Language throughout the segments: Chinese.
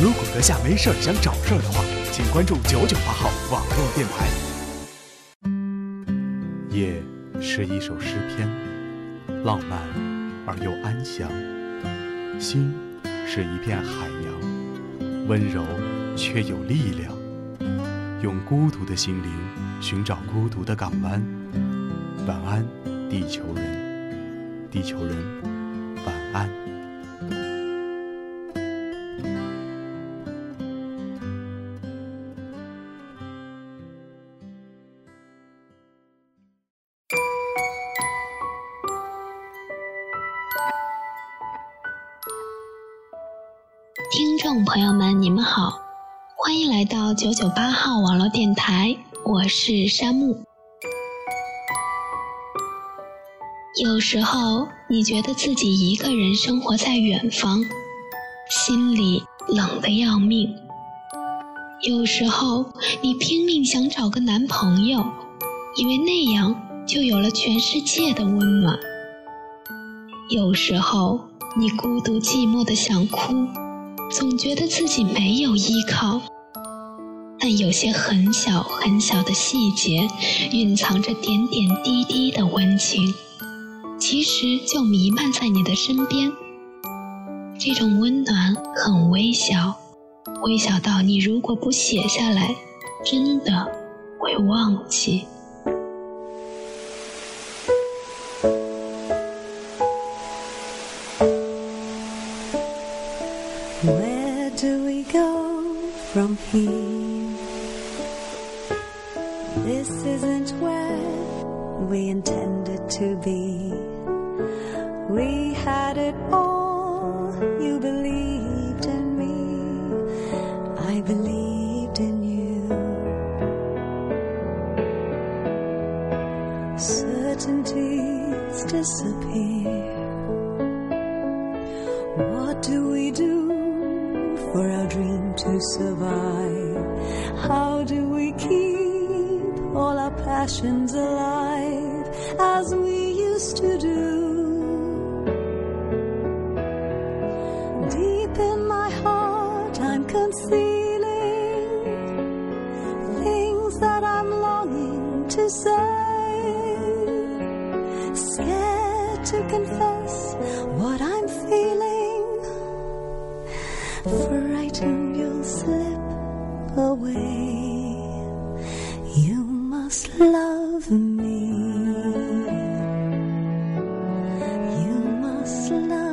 如果阁下没事儿想找事儿的话，请关注九九八号网络电台。夜是一首诗篇，浪漫而又安详；心是一片海洋，温柔却有力量。用孤独的心灵寻找孤独的港湾。晚安，地球人，地球人，晚安。听众朋友们，你们好，欢迎来到九九八号网络电台，我是山木。有时候你觉得自己一个人生活在远方，心里冷得要命；有时候你拼命想找个男朋友，以为那样就有了全世界的温暖；有时候你孤独寂寞的想哭。总觉得自己没有依靠，但有些很小很小的细节，蕴藏着点点滴滴的温情，其实就弥漫在你的身边。这种温暖很微小，微小到你如果不写下来，真的会忘记。What do we do? for our dream to survive? How do we keep all our passions alive as we used to do? Deep in my heart, I'm concealing things that I'm longing to say. Scared to confess No.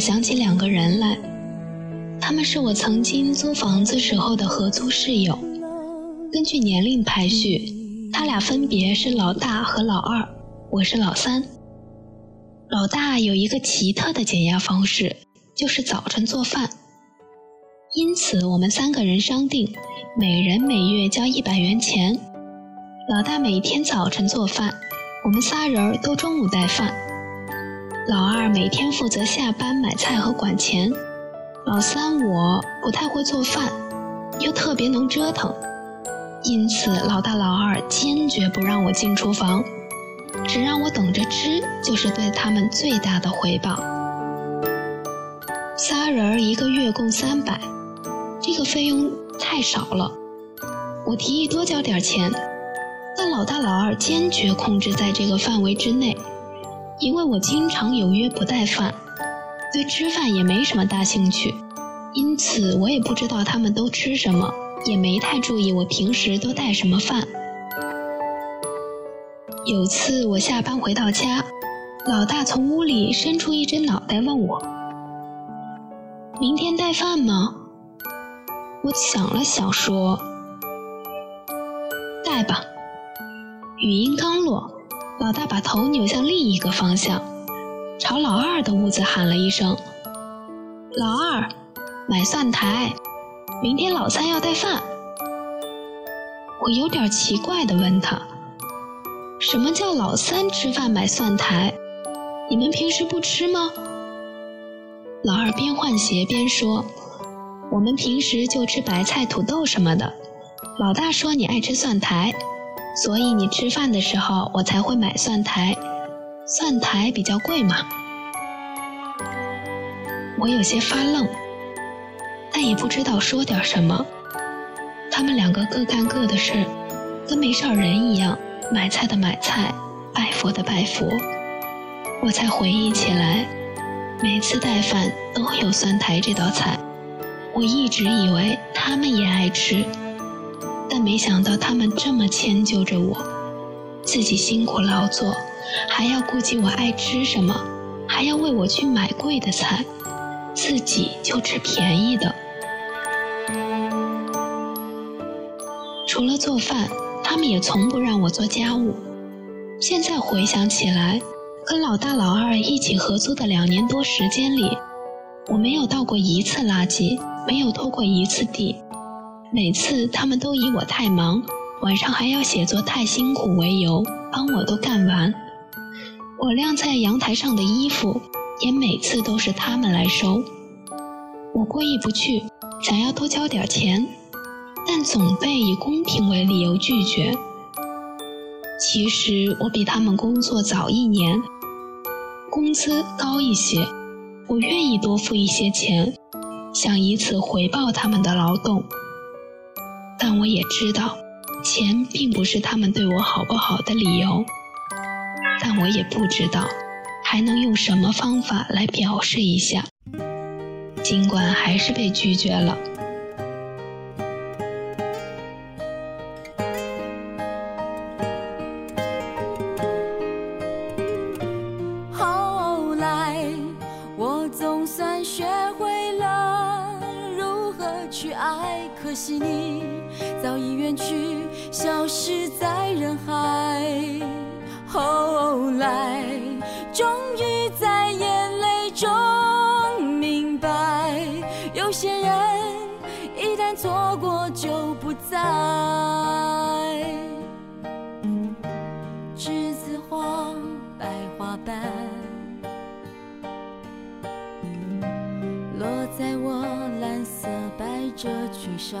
想起两个人来，他们是我曾经租房子时候的合租室友。根据年龄排序，他俩分别是老大和老二，我是老三。老大有一个奇特的减压方式，就是早晨做饭。因此，我们三个人商定，每人每月交一百元钱。老大每天早晨做饭。我们仨人都中午带饭，老二每天负责下班买菜和管钱，老三我不太会做饭，又特别能折腾，因此老大老二坚决不让我进厨房，只让我等着吃，就是对他们最大的回报。仨人一个月共三百，这个费用太少了。我提议多交点钱，但老大老二坚决控制在这个范围之内，因为我经常有约不带饭，对吃饭也没什么大兴趣，因此我也不知道他们都吃什么，也没太注意我平时都带什么饭。有次我下班回到家，老大从屋里伸出一只脑袋问我：“明天带饭吗？”我想了想说。带吧。语音刚落，老大把头扭向另一个方向，朝老二的屋子喊了一声：“老二，买蒜苔，明天老三要带饭。”我有点奇怪的问他：“什么叫老三吃饭买蒜苔？你们平时不吃吗？”老二边换鞋边说：“我们平时就吃白菜、土豆什么的。”老大说你爱吃蒜苔，所以你吃饭的时候我才会买蒜苔。蒜苔比较贵嘛。我有些发愣，但也不知道说点什么。他们两个各干各的事，跟没事人一样，买菜的买菜，拜佛的拜佛。我才回忆起来，每次带饭都有蒜苔这道菜。我一直以为他们也爱吃。但没想到他们这么迁就着我，自己辛苦劳作，还要顾及我爱吃什么，还要为我去买贵的菜，自己就吃便宜的。除了做饭，他们也从不让我做家务。现在回想起来，跟老大老二一起合租的两年多时间里，我没有倒过一次垃圾，没有拖过一次地。每次他们都以我太忙，晚上还要写作太辛苦为由，帮我都干完。我晾在阳台上的衣服，也每次都是他们来收。我过意不去，想要多交点钱，但总被以公平为理由拒绝。其实我比他们工作早一年，工资高一些，我愿意多付一些钱，想以此回报他们的劳动。但我也知道，钱并不是他们对我好不好的理由。但我也不知道，还能用什么方法来表示一下。尽管还是被拒绝了。远去，消失在人海。后来，终于在眼泪中明白，有些人一旦错过就不再。栀子花，白花瓣，落在我蓝色百褶裙上。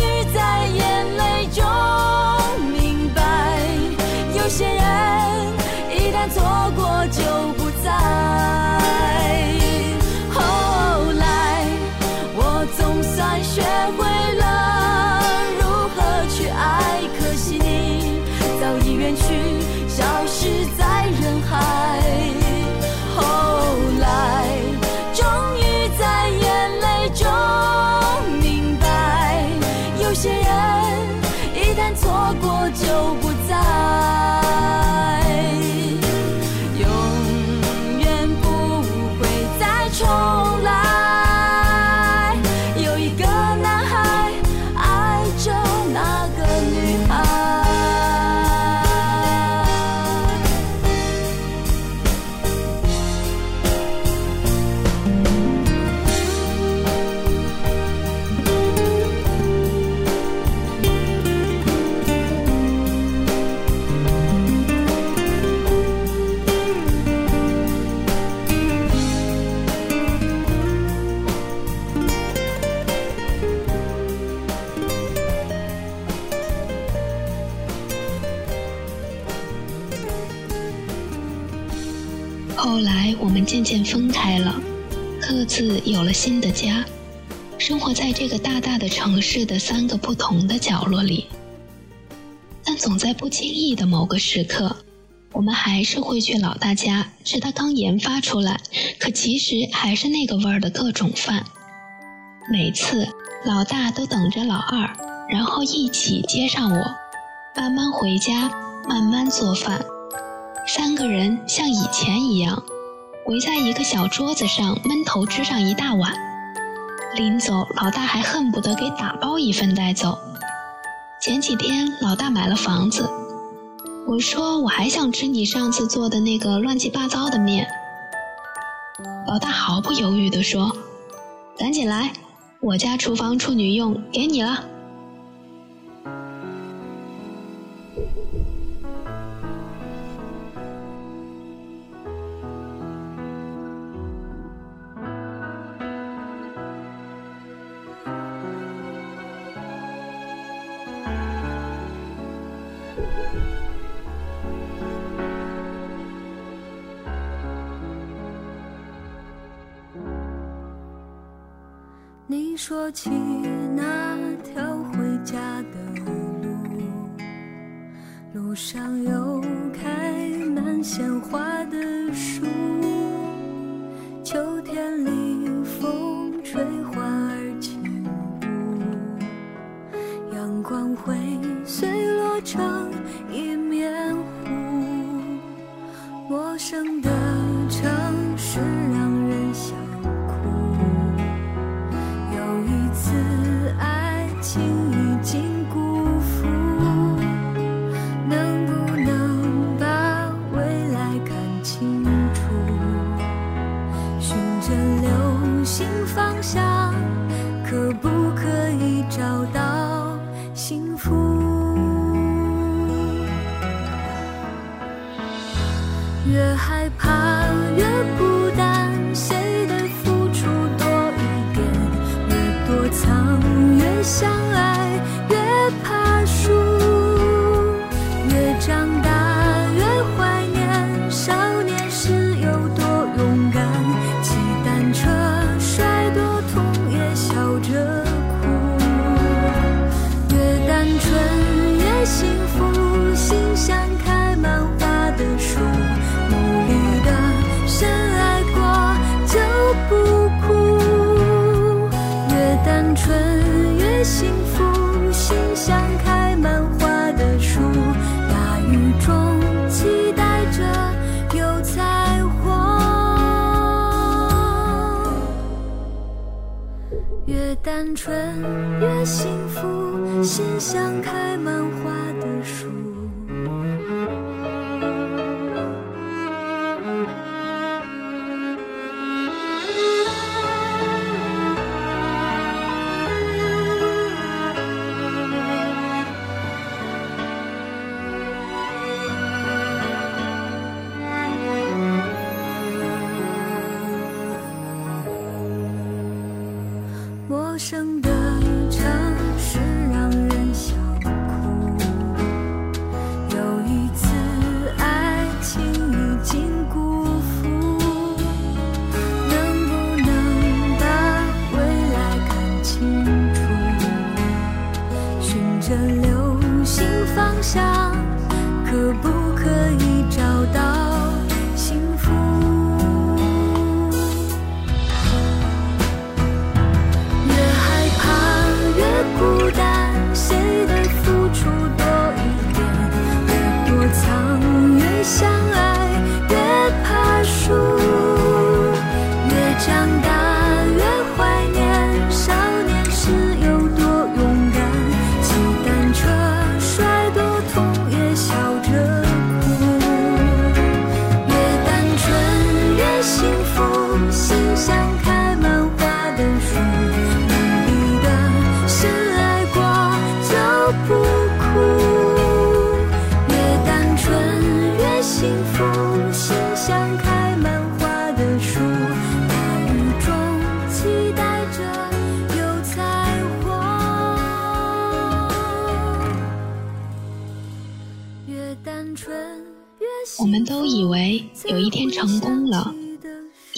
自有了新的家，生活在这个大大的城市的三个不同的角落里。但总在不经意的某个时刻，我们还是会去老大家吃他刚研发出来，可其实还是那个味儿的各种饭。每次老大都等着老二，然后一起接上我，慢慢回家，慢慢做饭。三个人像以前一样，围在一个小桌子上闷头吃上一大碗。临走，老大还恨不得给打包一份带走。前几天老大买了房子，我说我还想吃你上次做的那个乱七八糟的面。老大毫不犹豫地说：“赶紧来，我家厨房处女用，给你了。”说起那条回家的路，路上有开满鲜花的树，秋天里风吹花儿轻舞，阳光会碎落成一面湖，陌生的城。单纯越幸福，心像开满花下，可不可以找到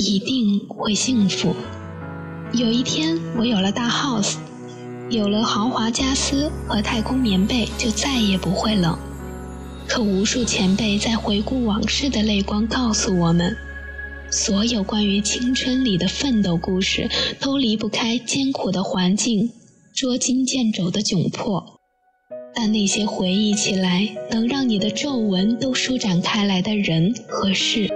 一定会幸福。有一天我有了大 house，有了豪华家私和太空棉被，就再也不会冷。可无数前辈在回顾往事的泪光告诉我们，所有关于青春里的奋斗故事，都离不开艰苦的环境、捉襟见肘的窘迫。但那些回忆起来能让你的皱纹都舒展开来的人和事，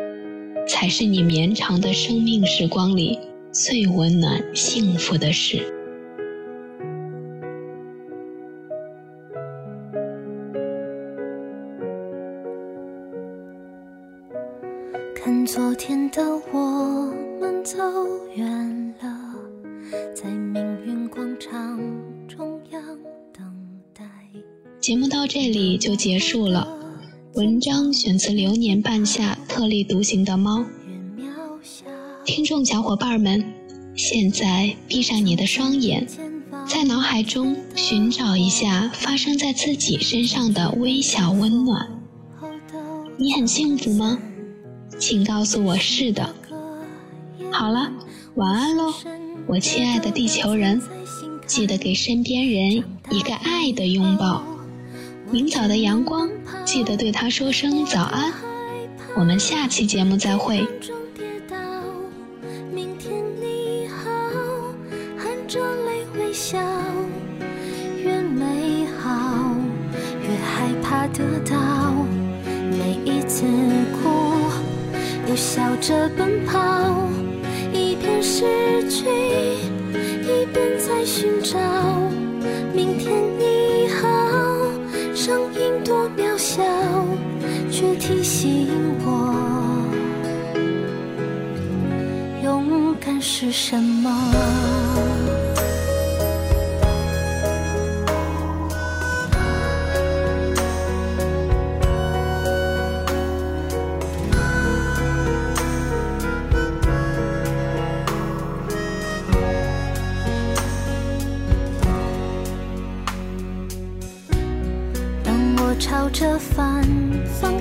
才是你绵长的生命时光里最温暖幸福的事。看昨天的我们走远了，在命运广场中央等待。节目到这里就结束了。文章选自《流年半夏》特立独行的猫。听众小伙伴们，现在闭上你的双眼，在脑海中寻找一下发生在自己身上的微小温暖。你很幸福吗？请告诉我是的。好了，晚安喽，我亲爱的地球人，记得给身边人一个爱的拥抱。明早的阳光，记得对他说声早安。我们下期节目再会。中跌倒，明天你好，含着泪微笑，越美好越害怕得到，每一次哭又笑着奔跑，一边失去，一边在寻找，明天你却提醒我。勇敢是什么？朝着反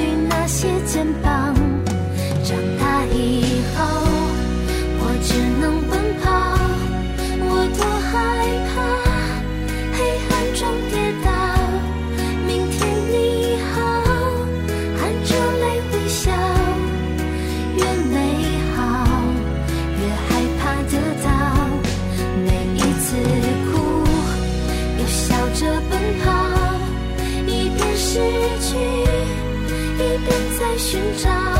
去那些肩膀。寻找。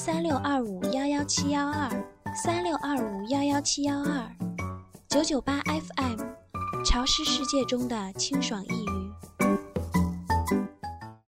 三六二五幺幺七幺二，三六二五幺幺七幺二，九九八 FM，潮湿世界中的清爽一隅。